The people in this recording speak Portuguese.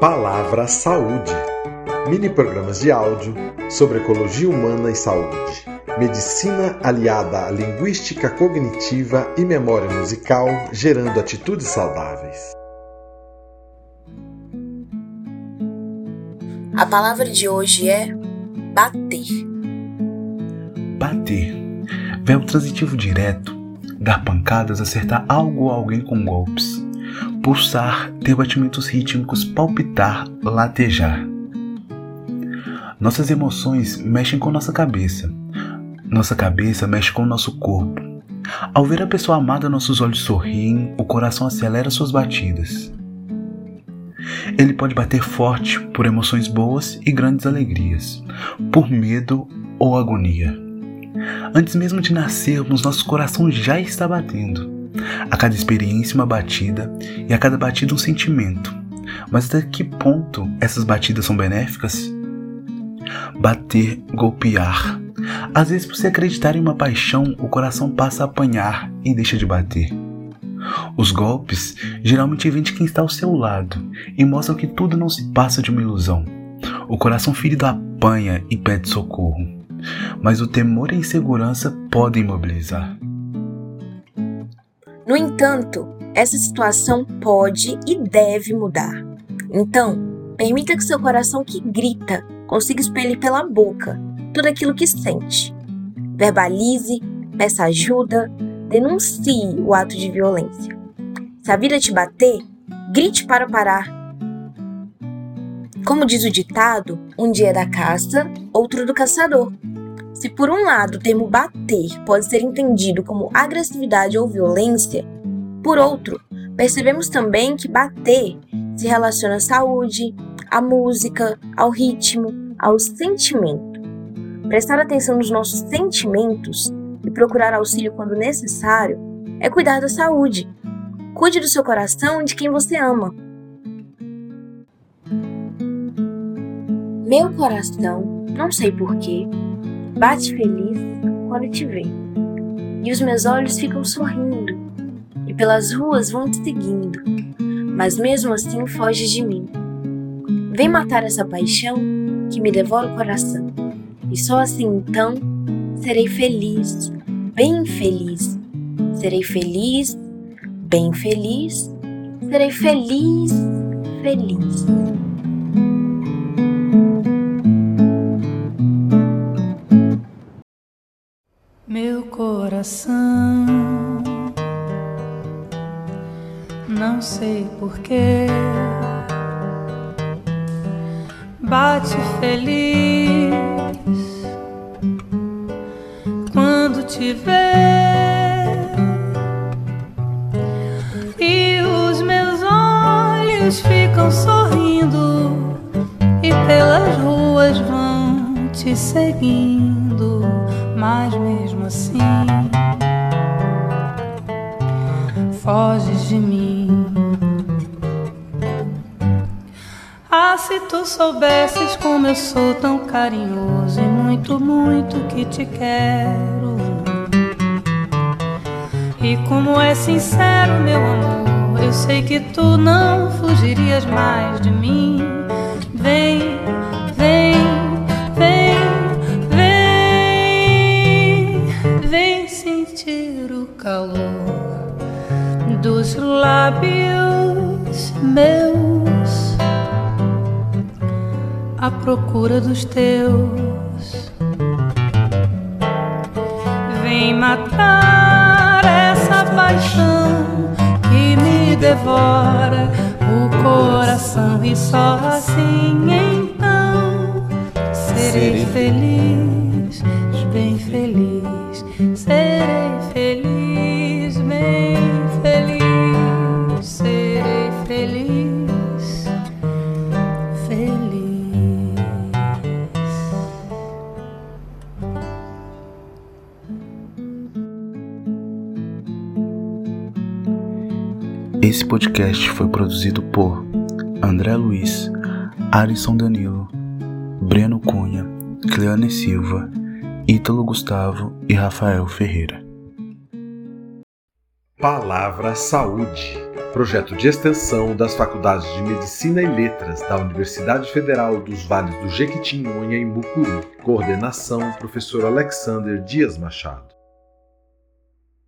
Palavra Saúde. Mini programas de áudio sobre ecologia humana e saúde, medicina aliada à linguística cognitiva e memória musical, gerando atitudes saudáveis. A palavra de hoje é bater. Bater. Verbo transitivo direto. Dar pancadas, acertar algo ou alguém com golpes pulsar, ter batimentos rítmicos, palpitar, latejar. Nossas emoções mexem com nossa cabeça. Nossa cabeça mexe com nosso corpo. Ao ver a pessoa amada, nossos olhos sorriem, o coração acelera suas batidas. Ele pode bater forte por emoções boas e grandes alegrias, por medo ou agonia. Antes mesmo de nascermos, nosso coração já está batendo. A cada experiência, uma batida, e a cada batida, um sentimento. Mas até que ponto essas batidas são benéficas? Bater, golpear. Às vezes, por se acreditar em uma paixão, o coração passa a apanhar e deixa de bater. Os golpes geralmente vêm de quem está ao seu lado e mostram que tudo não se passa de uma ilusão. O coração ferido apanha e pede socorro, mas o temor e a insegurança podem imobilizar. No entanto, essa situação pode e deve mudar. Então, permita que seu coração que grita consiga expelir pela boca tudo aquilo que sente. Verbalize, peça ajuda, denuncie o ato de violência. Se a vida te bater, grite para parar. Como diz o ditado, um dia é da caça, outro do caçador. Se por um lado o termo bater pode ser entendido como agressividade ou violência, por outro, percebemos também que bater se relaciona à saúde, à música, ao ritmo, ao sentimento. Prestar atenção nos nossos sentimentos e procurar auxílio quando necessário é cuidar da saúde. Cuide do seu coração e de quem você ama. Meu coração, não sei porquê, bate feliz quando te vê. E os meus olhos ficam sorrindo, e pelas ruas vão te seguindo, mas mesmo assim foges de mim. Vem matar essa paixão que me devora o coração, e só assim então serei feliz, bem feliz. Serei feliz, bem feliz, serei feliz, feliz. Meu coração, não sei porquê, bate feliz quando te vê, e os meus olhos ficam sorrindo, e pelas ruas vão te seguindo mas mesmo assim foges de mim. Ah, se tu soubesses como eu sou tão carinhoso e muito, muito que te quero. E como é sincero meu amor, eu sei que tu não fugirias mais de mim. Lábios meus à procura dos teus. Vem matar essa paixão que me devora o coração e só assim então serei feliz, bem feliz, serei Esse podcast foi produzido por André Luiz, Alisson Danilo, Breno Cunha, Cleane Silva, Ítalo Gustavo e Rafael Ferreira. Palavra Saúde. projeto de extensão das Faculdades de Medicina e Letras da Universidade Federal dos Vales do Jequitinhonha em Bucuru. Coordenação: Professor Alexander Dias Machado.